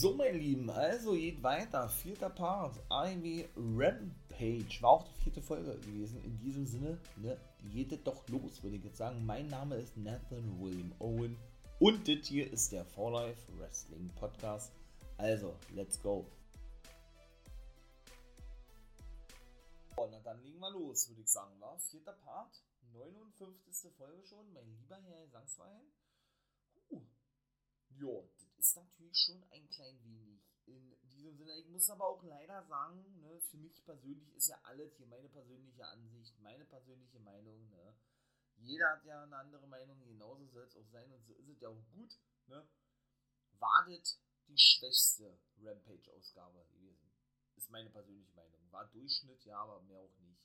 So, meine Lieben, also geht weiter. Vierter Part. Ivy Rampage. War auch die vierte Folge gewesen. In diesem Sinne, ne, geht es doch los, würde ich jetzt sagen. Mein Name ist Nathan William Owen. Und das hier ist der For Life Wrestling Podcast. Also, let's go. Oh, na dann legen wir los, würde ich sagen. War vierter Part. 59. Folge schon. Mein lieber Herr Sangswein. Uh. Ja, natürlich schon ein klein wenig in diesem Sinne. Ich muss aber auch leider sagen, ne, für mich persönlich ist ja alles hier meine persönliche Ansicht, meine persönliche Meinung. Ne. Jeder hat ja eine andere Meinung, genauso soll es auch sein und so ist es ja auch gut. Ne. Wartet die schwächste Rampage-Ausgabe gewesen. Ist meine persönliche Meinung. War Durchschnitt, ja, aber mehr auch nicht.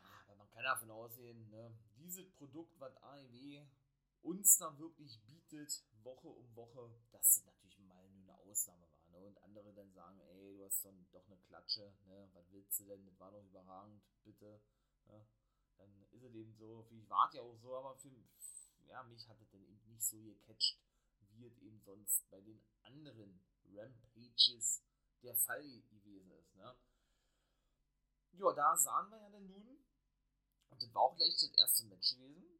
Ja, aber man kann davon ausgehen, ne, dieses Produkt, was AEW uns dann wirklich bietet, Woche um Woche, dass das natürlich mal nur eine Ausnahme war. Ne? Und andere dann sagen, ey, du hast dann doch eine Klatsche, ne? was willst du denn, das war doch überragend, bitte. Ne? Dann ist es eben so, ich warte ja auch so, aber für ja, mich hat es dann eben nicht so gecatcht, wie es eben sonst bei den anderen Rampages der Fall gewesen ist. Ne? Ja, da sahen wir ja dann nun, und das war auch gleich das erste Match gewesen,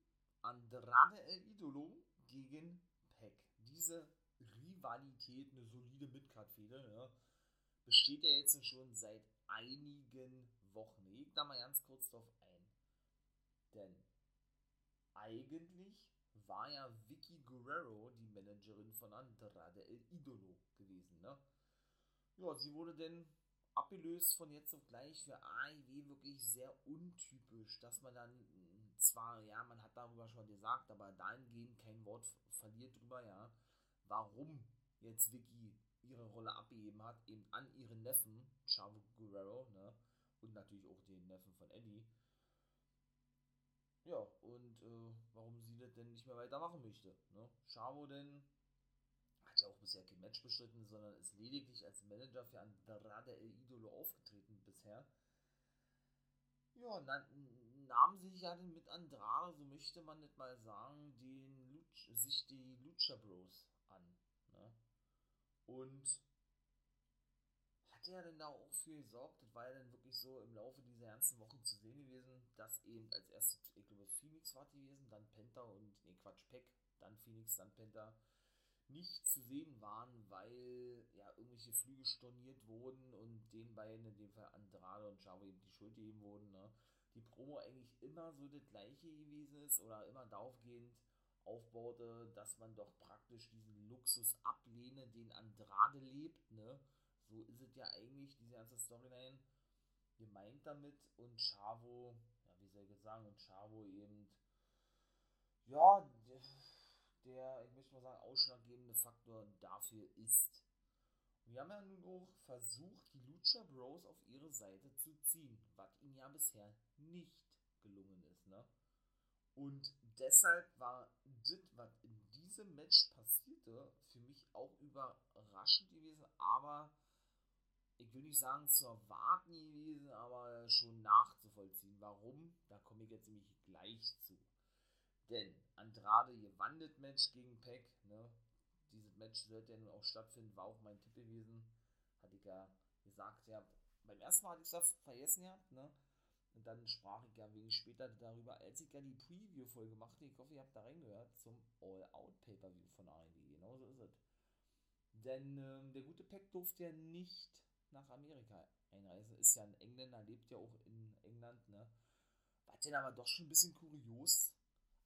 Andrade El Idolo gegen Peck. Diese Rivalität, eine solide Midcard-Fehde, ja, besteht ja jetzt schon seit einigen Wochen. Ich da mal ganz kurz drauf ein. Denn eigentlich war ja Vicky Guerrero die Managerin von Andrade El Idolo gewesen. Ne? Ja, sie wurde denn abgelöst von jetzt auf gleich für AIW wirklich sehr untypisch, dass man dann zwar, ja, man hat darüber schon gesagt, aber dahingehend kein Wort verliert drüber, ja, warum jetzt Vicky ihre Rolle abgegeben hat, eben an ihren Neffen, Chavo Guerrero, ne, und natürlich auch den Neffen von Eddie. Ja, und äh, warum sie das denn nicht mehr weitermachen möchte. Ne? Chavo denn hat ja auch bisher kein Match bestritten, sondern ist lediglich als Manager für Andrade El Idolo aufgetreten bisher. Ja, nahm sich ja mit Andrade, so möchte man nicht mal sagen, den Luch, sich die Lucha Bros an. Ne? Und hat er denn da auch für gesorgt, das war ja dann wirklich so im Laufe dieser ganzen Wochen zu sehen gewesen, dass eben als erstes, ich glaube, Phoenix war gewesen, dann Penta und, nee, Quatsch, Peck, dann Phoenix, dann Penta, nicht zu sehen waren, weil ja irgendwelche Flüge storniert wurden und den beiden, in dem Fall Andrade und Chavo, eben die Schuld gegeben wurden. Ne? Die Promo eigentlich immer so das gleiche gewesen ist oder immer daraufgehend aufbaute, dass man doch praktisch diesen Luxus ablehne, den Andrade lebt. Ne? So ist es ja eigentlich, diese ganze Storyline gemeint damit und Chavo, ja, wie soll ich jetzt sagen, und Chavo eben, ja, der, ich möchte mal sagen, ausschlaggebende Faktor dafür ist. Wir haben ja nun auch versucht, die Lucha Bros auf ihre Seite zu ziehen, was ihnen ja bisher nicht gelungen ist. Ne? Und deshalb war das, was in diesem Match passierte, für mich auch überraschend gewesen, aber ich will nicht sagen zu erwarten gewesen, aber schon nachzuvollziehen. Warum? Da komme ich jetzt nämlich gleich zu. Denn Andrade gewandet Match gegen Peck, ne? Dieses Match sollte ja nun auch stattfinden, war auch mein Tipp gewesen. Hatte ich ja gesagt, ja, beim ersten Mal hatte ich es vergessen ja, ne? Und dann sprach ich ja wenig später darüber, als ich ja die Preview-Folge machte. Ich hoffe, ihr habt da reingehört zum All-Out-Pay-Per-View von AEW. Genau so ist es. Denn ähm, der gute Peck durfte ja nicht nach Amerika einreisen. Ist ja ein Engländer, lebt ja auch in England, ne? Was denn aber doch schon ein bisschen kurios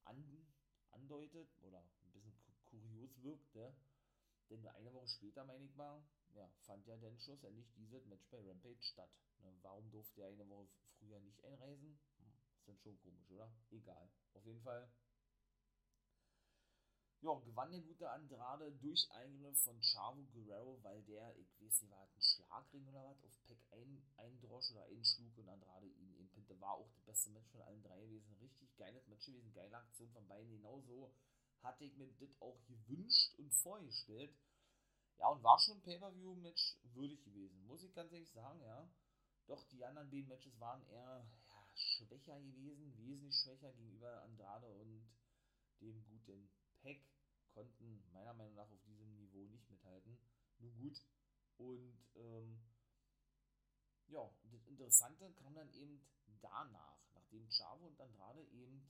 an, andeutet oder ein bisschen kurios wirkt, ne? denn eine Woche später, meine ich mal, ja, fand ja dann schlussendlich dieses Match bei Rampage statt. Ne? Warum durfte er eine Woche früher nicht einreisen? Hm, ist dann schon komisch, oder? Egal. Auf jeden Fall ja, gewann der gute Andrade durch Eingriff von Chavo Guerrero, weil der, ich weiß nicht, war ein Schlagring oder was, auf Peck ein, eindrosch oder einschlug und Andrade ihn ihn pinte. War auch das beste Match von allen drei gewesen. Richtig geiles Match gewesen, geile Aktion von beiden. Genauso hatte ich mir das auch gewünscht und vorgestellt. Ja, und war schon ein Pay-Per-View-Match würdig gewesen, muss ich ganz ehrlich sagen, ja. Doch die anderen beiden Matches waren eher ja, schwächer gewesen, wesentlich schwächer gegenüber Andrade und dem guten Peck konnten meiner Meinung nach auf diesem Niveau nicht Nun gut. Und ähm, ja, das Interessante kam dann eben danach, nachdem Chavo und Andrade eben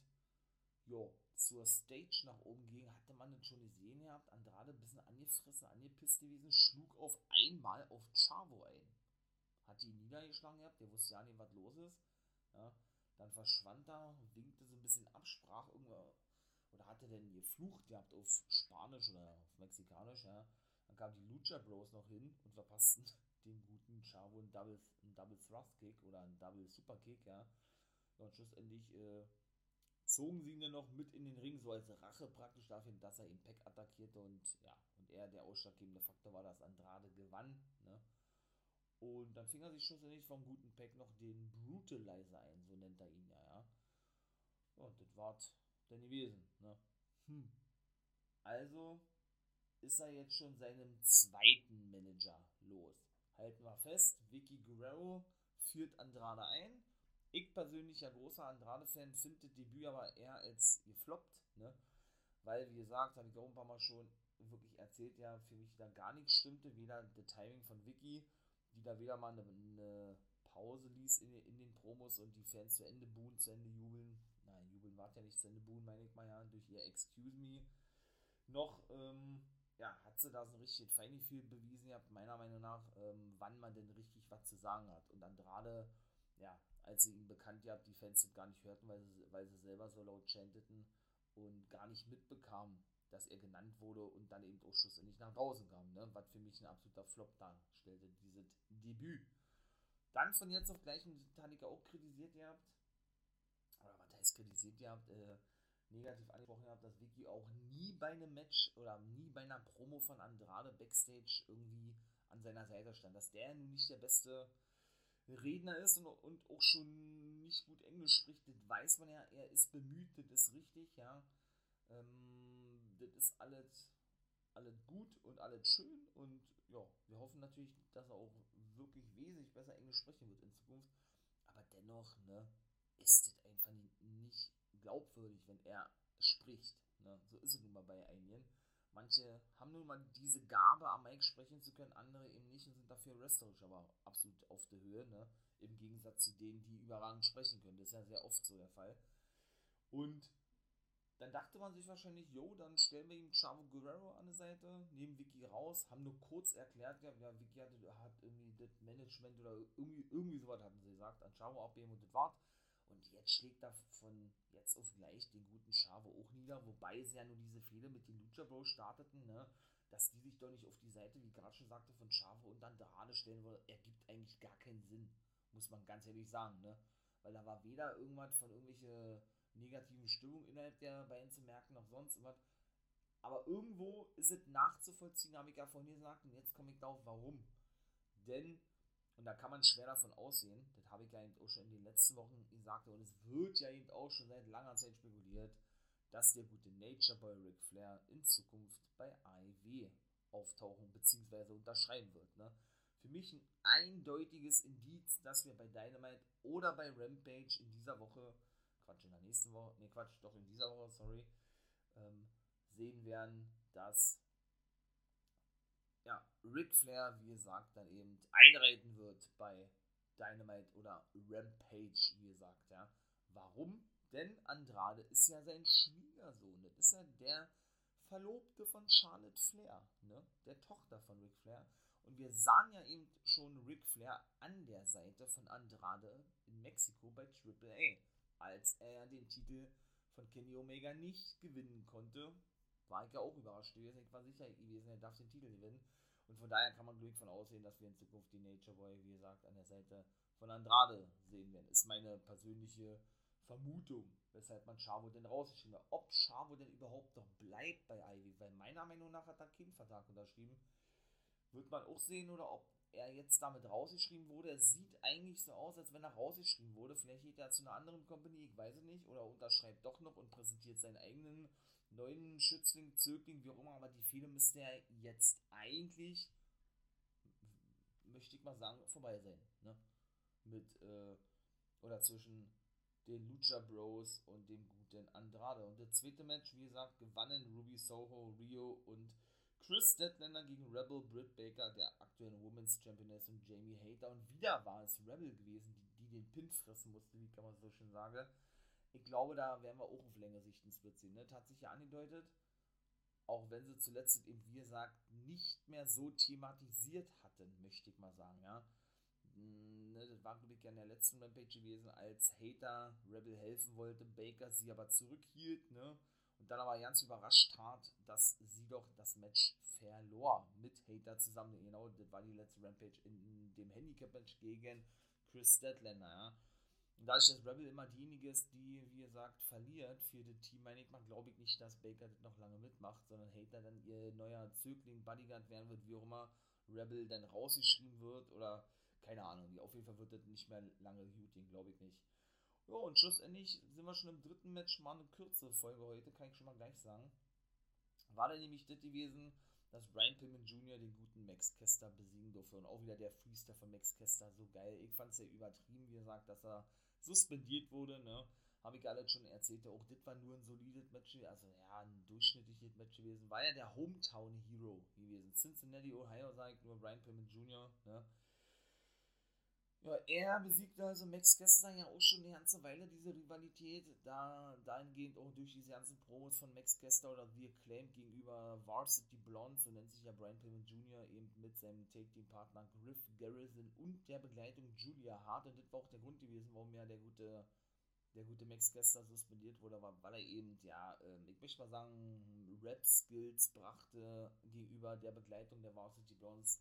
jo, zur Stage nach oben gingen, hatte man das schon gesehen gehabt. Andrade ein bisschen angefressen, angepisst gewesen, schlug auf einmal auf Chavo ein. Hat die niedergeschlagen gehabt, der wusste ja nicht, was los ist. Ja, dann verschwand er, winkte so ein bisschen ab, sprach irgendwo, oder hatte denn geflucht gehabt auf Spanisch oder auf Mexikanisch, ja. Dann kamen die Lucha Bros noch hin und verpassten dem guten Chavo einen Double, einen Double Thrust Kick oder einen Double Super Kick, ja. Und schlussendlich äh, zogen sie ihn dann noch mit in den Ring, so als Rache praktisch dafür, dass er ihn Peck attackierte und ja, und er der ausschlaggebende Faktor war, dass Andrade gewann, ne? Und dann fing er sich schlussendlich vom guten Peck noch den Brutalizer ein, so nennt er ihn ja, ja. Und das war dann gewesen, ne? Hm. Also ist er jetzt schon seinem zweiten Manager los. Halten wir fest, Vicky Guerrero führt Andrade ein ich persönlich, ja großer Andrade-Fan, finde das Debüt aber eher als gefloppt, ne? Weil, wie gesagt, habe ich auch ein paar Mal schon wirklich erzählt, ja, für mich da gar nichts stimmte. Weder das Timing von Vicky, die da wieder mal eine, eine Pause ließ in, in, den Promos und die Fans zu Ende buhen, zu Ende jubeln. Nein, jubeln war ja nicht zu Ende buhen, meine ich mal ja, durch ihr Excuse Me. Noch, ähm, ja, hat sie da so ein richtig Feingefühl bewiesen, ja, meiner Meinung nach, ähm, wann man denn richtig was zu sagen hat. Und Andrade, ja, als sie ihn bekannt gehabt, die Fans das gar nicht hörten, weil sie, weil sie selber so laut chanteten und gar nicht mitbekamen, dass er genannt wurde und dann eben auch schlussendlich nach draußen kam, ne? was für mich ein absoluter Flop darstellte, dieses Debüt. Dann von jetzt auf gleich, und Titanic auch kritisiert gehabt, oder was heißt kritisiert gehabt, äh, negativ angesprochen gehabt, dass Vicky auch nie bei einem Match oder nie bei einer Promo von Andrade Backstage irgendwie an seiner Seite stand, dass der nun nicht der beste Redner ist und, und auch schon nicht gut Englisch spricht, das weiß man ja, er ist bemüht, das ist richtig, ja. Ähm, das ist alles, alles gut und alles schön und ja, wir hoffen natürlich, dass er auch wirklich wesentlich besser Englisch sprechen wird in Zukunft. Aber dennoch, ne, ist das einfach nicht glaubwürdig, wenn er spricht. Ne? So ist es nun mal bei einigen. Manche haben nun mal diese Gabe, am Mic sprechen zu können, andere eben nicht und sind dafür wrestlerisch aber absolut auf der Höhe, ne? Im Gegensatz zu denen, die überragend sprechen können. Das ist ja sehr oft so der Fall. Und dann dachte man sich wahrscheinlich, jo, dann stellen wir ihm Chavo Guerrero an die Seite, nehmen Vicky raus, haben nur kurz erklärt, ja, Vicky hatte, hat irgendwie das Management oder irgendwie, irgendwie sowas hatten sie gesagt, an Chavo abgeben und das war's. Und jetzt schlägt er von jetzt auf gleich den guten Chavo auch nieder, wobei sie ja nur diese Fehler mit den Lucha Bros starteten, ne? dass die sich doch nicht auf die Seite, wie gerade schon sagte, von Chavo und Andrade stellen würde, ergibt eigentlich gar keinen Sinn, muss man ganz ehrlich sagen, ne? Weil da war weder irgendwas von irgendwelche negativen Stimmung innerhalb der beiden zu merken, noch sonst was. Aber irgendwo ist es nachzuvollziehen, habe ich ja vorhin gesagt, und jetzt komme ich darauf, warum. Denn und da kann man schwer davon aussehen, das habe ich ja eben auch schon in den letzten Wochen gesagt, und es wird ja eben auch schon seit langer Zeit spekuliert, dass der gute Nature Boy Ric Flair in Zukunft bei AEW auftauchen bzw. unterschreiben wird. Ne? Für mich ein eindeutiges Indiz, dass wir bei Dynamite oder bei Rampage in dieser Woche, Quatsch, in der nächsten Woche, ne Quatsch, doch in dieser Woche, sorry, ähm, sehen werden, dass Ric Flair, wie gesagt, dann eben einreiten wird bei Dynamite oder Rampage, wie gesagt, ja. Warum? Denn Andrade ist ja sein Schwiegersohn. Das ist ja der Verlobte von Charlotte Flair, ne? Der Tochter von Ric Flair. Und wir sahen ja eben schon Ric Flair an der Seite von Andrade in Mexiko bei Triple A, als er den Titel von Kenny Omega nicht gewinnen konnte. War ich ja auch überrascht gewesen. Ich war sicher gewesen, er darf den Titel gewinnen. Und von daher kann man glücklich von aussehen, dass wir in Zukunft die Nature Boy, wie gesagt, an der Seite von Andrade sehen werden. Ist meine persönliche Vermutung, weshalb man Chavo denn rausgeschrieben hat. Ob Chavo denn überhaupt noch bleibt bei Ivy, weil meiner Meinung nach hat er keinen Vertrag unterschrieben. Wird man auch sehen, oder ob er jetzt damit rausgeschrieben wurde. Es sieht eigentlich so aus, als wenn er rausgeschrieben wurde. Vielleicht geht er zu einer anderen Company, ich weiß es nicht, oder unterschreibt doch noch und präsentiert seinen eigenen neuen Schützling, Zögling, wie auch immer, aber die Fehler müsste ja jetzt eigentlich, möchte ich mal sagen, vorbei sein. Ne? Mit, äh, oder zwischen den Lucha Bros und dem guten Andrade. Und das zweite Match, wie gesagt, gewannen Ruby Soho, Rio und Chris Statlander gegen Rebel Britt Baker, der aktuellen Women's Championess und Jamie Hater. Und wieder war es Rebel gewesen, die, die den Pin fressen musste, wie kann man so schön sagen. Ich glaube, da werden wir auch auf längere Sicht einen Split sehen. Ne? Hat sich ja angedeutet, auch wenn sie zuletzt eben, wie gesagt, nicht mehr so thematisiert hatten, möchte ich mal sagen, ja. Hm, ne, das war, glaube ich, ja der letzten Rampage gewesen, als Hater Rebel helfen wollte, Baker sie aber zurückhielt, ne? Und dann aber ganz überrascht tat, dass sie doch das Match verlor mit Hater zusammen. Genau, das war die letzte Rampage in dem Handicap-Match gegen Chris Statlander, ja. Und da ist das Rebel immer diejenige ist, die, wie gesagt, verliert für das Team, meine ich mal, glaube ich nicht, dass Baker das noch lange mitmacht, sondern Hater dann ihr neuer Zögling, Bodyguard werden wird, wie auch immer Rebel dann rausgeschrieben wird oder keine Ahnung, auf jeden Fall wird das nicht mehr lange gehen, glaube ich nicht. Ja, und schlussendlich sind wir schon im dritten Match, mal eine kürzere Folge heute, kann ich schon mal gleich sagen. War dann nämlich das gewesen, dass Brian Pillman Jr. den guten Max Kester besiegen durfte und auch wieder der Freestyle von Max Kester so geil. Ich fand es sehr übertrieben, wie gesagt, dass er suspendiert wurde, ne? Habe ich alles schon erzählt, auch das war nur ein solides Match, also ja, ein durchschnittliches Match gewesen. War ja der Hometown Hero gewesen. Cincinnati, Ohio, sage ich nur, Brian Pillman Jr., ne? Ja, er besiegte also Max Kester ja auch schon eine ganze Weile, diese Rivalität, da dahingehend auch durch diese ganzen Promos von Max Kester oder wie acclaimed gegenüber Varsity Blonde, so nennt sich ja Brian Pillman Jr., eben mit seinem Take-Team-Partner Griff Garrison und der Begleitung Julia Hart und das war auch der Grund gewesen, warum ja der gute, der gute Max Kester suspendiert wurde, weil er eben, ja, ähm, ich möchte mal sagen, Rap-Skills brachte gegenüber der Begleitung der Varsity Blondes.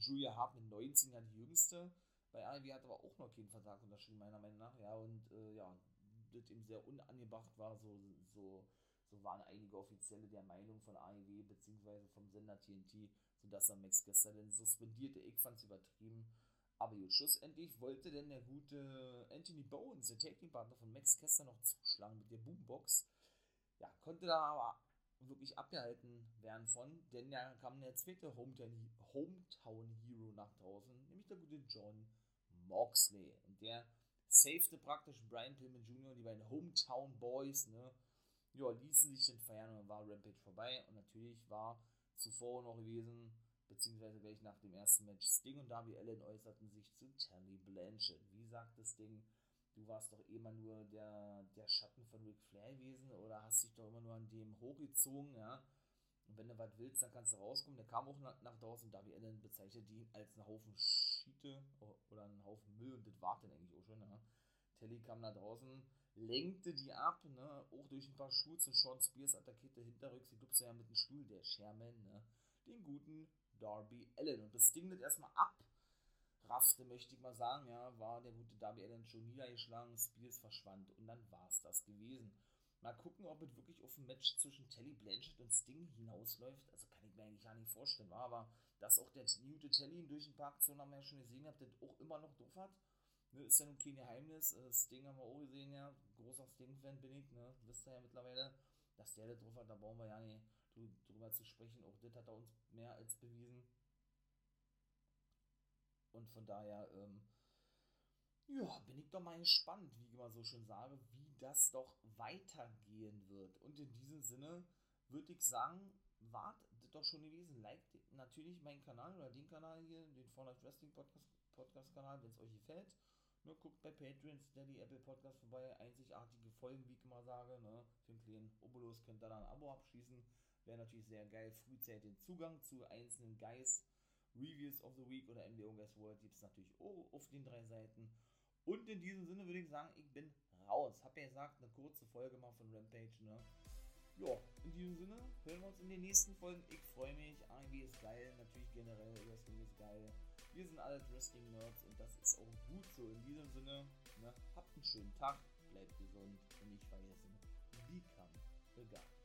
Julia Hart mit 19 ja die jüngste, bei AEW hat aber auch noch keinen Vertrag unterschrieben, meiner Meinung nach. Ja, und äh, ja, das eben sehr unangebracht war, so, so, so waren einige Offizielle der Meinung von AEW bzw. vom Sender TNT, sodass er Max gestern dann suspendierte. Ich fand es übertrieben. Aber gut, schlussendlich wollte denn der gute Anthony Bowens, der Taking-Partner von Max Kester, noch zuschlagen mit der Boombox. Ja, konnte da aber wirklich abgehalten werden von, denn da kam der zweite Hometown Hero nach draußen, nämlich der gute John Moxley. Und der safete praktisch Brian Pillman Jr., die beiden Hometown Boys, ne? Ja, ließen sich dann feiern und dann war Rampage vorbei. Und natürlich war zuvor noch gewesen, beziehungsweise gleich nach dem ersten Match, Sting und Darby Allen äußerten sich zu Terry Blanchett. Wie sagt das Ding? Du warst doch immer nur der, der Schatten von Ric Flair gewesen oder hast dich doch immer nur an dem hochgezogen, ja? Und wenn du was willst, dann kannst du rauskommen. Der kam auch nach, nach draußen. Darby Allen bezeichnete ihn als einen Haufen Schiete oder einen Haufen Müll und das war dann eigentlich auch schon. Ne? Telly kam nach draußen, lenkte die ab, ne? auch durch ein paar Schutz und Sean Spears attackierte hinterrücks. Die dupste ja mit dem Stuhl, der Sherman, ne? den guten Darby Allen. Und das Ding das erstmal abraffte, möchte ich mal sagen, ja, war der gute Darby Allen schon niedergeschlagen, Spears verschwand und dann war es das gewesen. Mal gucken, ob es wirklich auf ein Match zwischen Telly Blanchett und Sting hinausläuft. Also kann ich mir eigentlich gar nicht vorstellen, war aber dass auch der Newt Telly durch ein paar Aktionen haben wir ja schon gesehen, habt der auch immer noch drauf hat. Ne, ist ja nun kein Geheimnis. Äh, Sting haben wir auch gesehen, ja. Großer Sting-Fan bin ich, ne? Wisst ihr ja mittlerweile, dass der da drauf hat, da brauchen wir ja nicht drüber zu sprechen. Auch das hat er uns mehr als bewiesen. Und von daher, ähm, ja, bin ich doch mal gespannt, wie ich immer so schön sage, wie das doch weitergehen wird. Und in diesem Sinne würde ich sagen, wart doch schon gewesen. Liked natürlich meinen Kanal oder den Kanal hier, den Fortnite Wrestling Podcast, Podcast Kanal, wenn es euch gefällt. Nur guckt bei Patreon, Steady, Apple Podcast vorbei. Einzigartige Folgen, wie ich immer sage. Ne? Für einen kleinen Obolus könnt ihr dann ein Abo abschließen. Wäre natürlich sehr geil. Frühzeitig den Zugang zu einzelnen Guys, Reviews of the Week oder MDO Guys World gibt es natürlich auch auf den drei Seiten. Und in diesem Sinne würde ich sagen, ich bin raus. Hab ja gesagt, eine kurze Folge mal von Rampage, ne? Ja, in diesem Sinne hören wir uns in den nächsten Folgen. Ich freue mich. AEW ist geil. Natürlich generell Wrestling ist geil. Wir sind alle Wrestling-Nerds und das ist auch gut so. In diesem Sinne, ne, habt einen schönen Tag, bleibt gesund und nicht vergessen, become the guy.